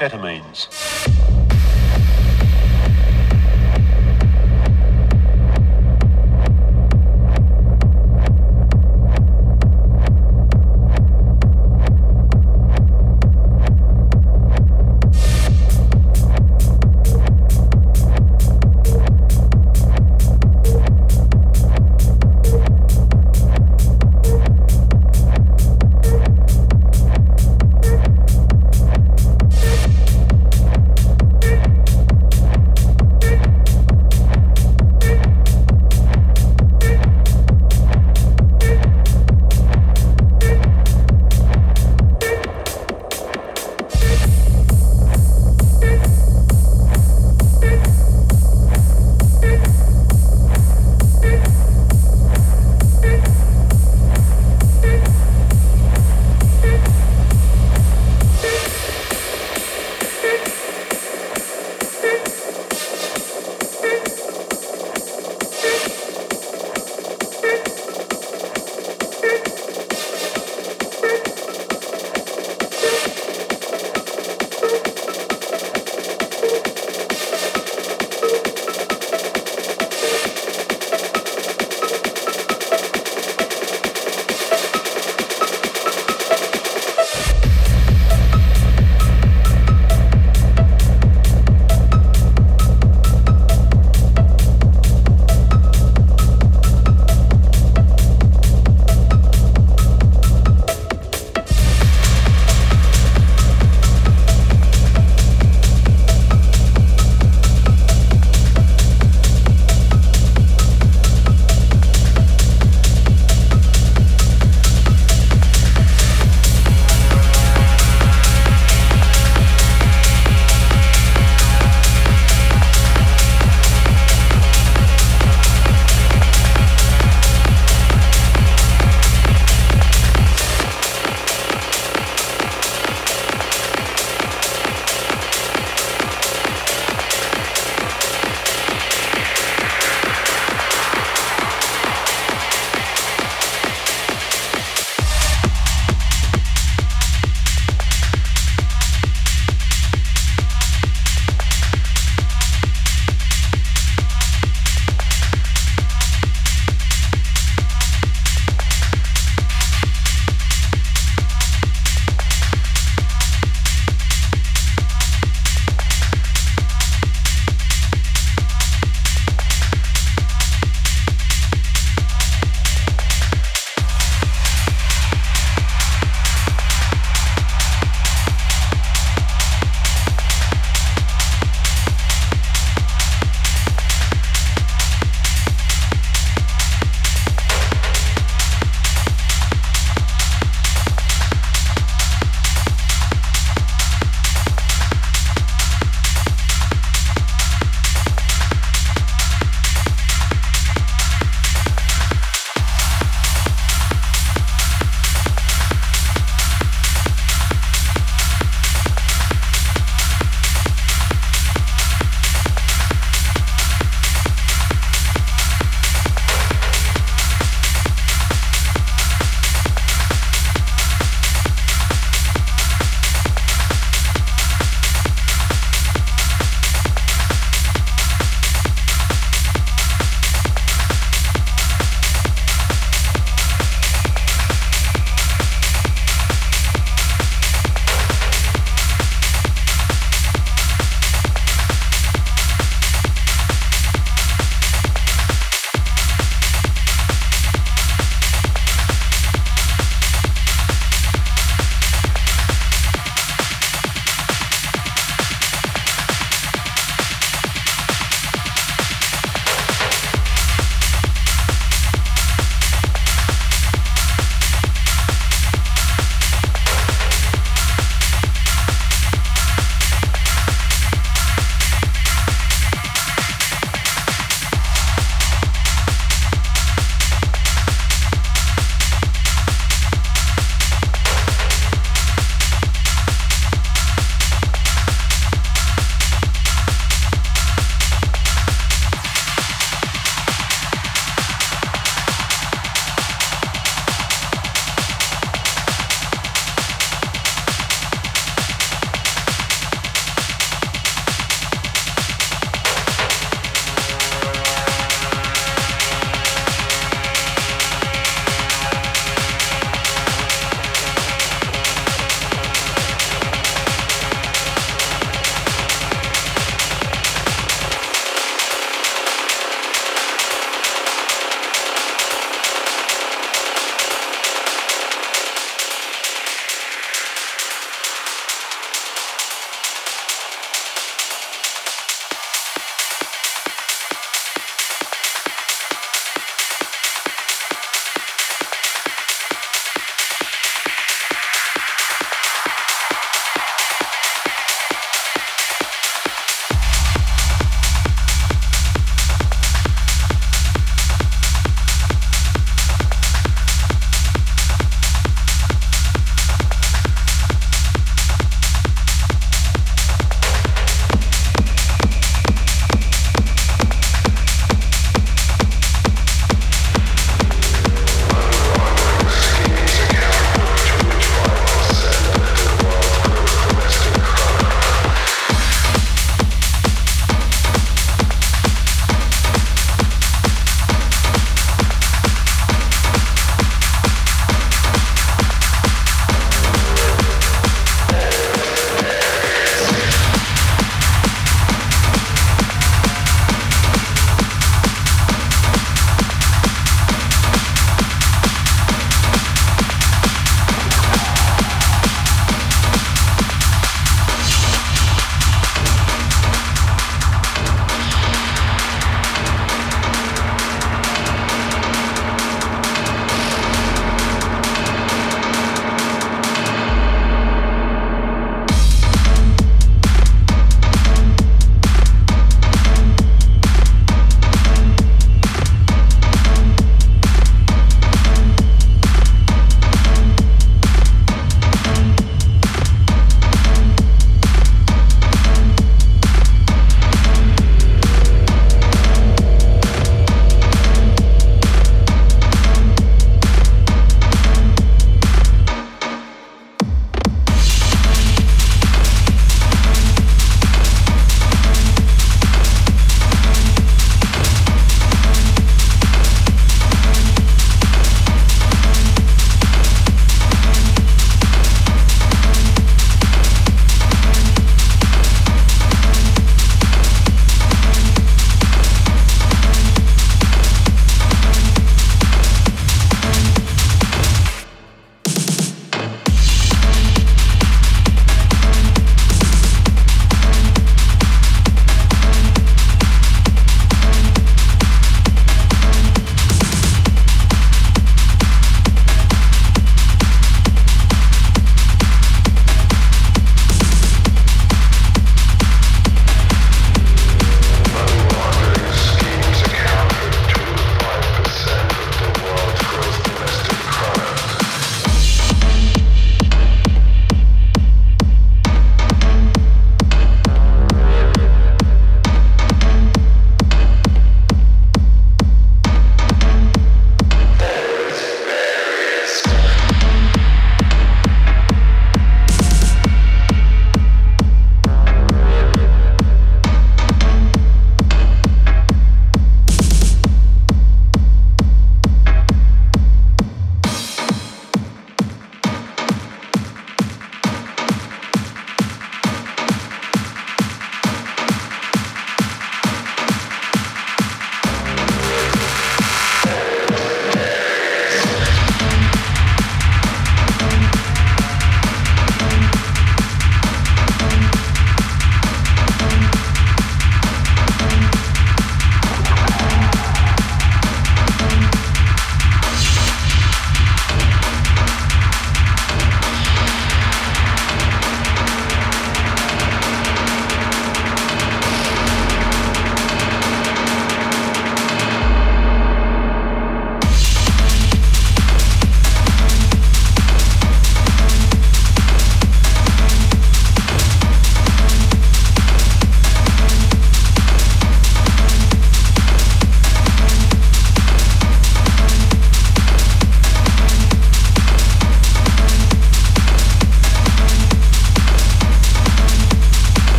no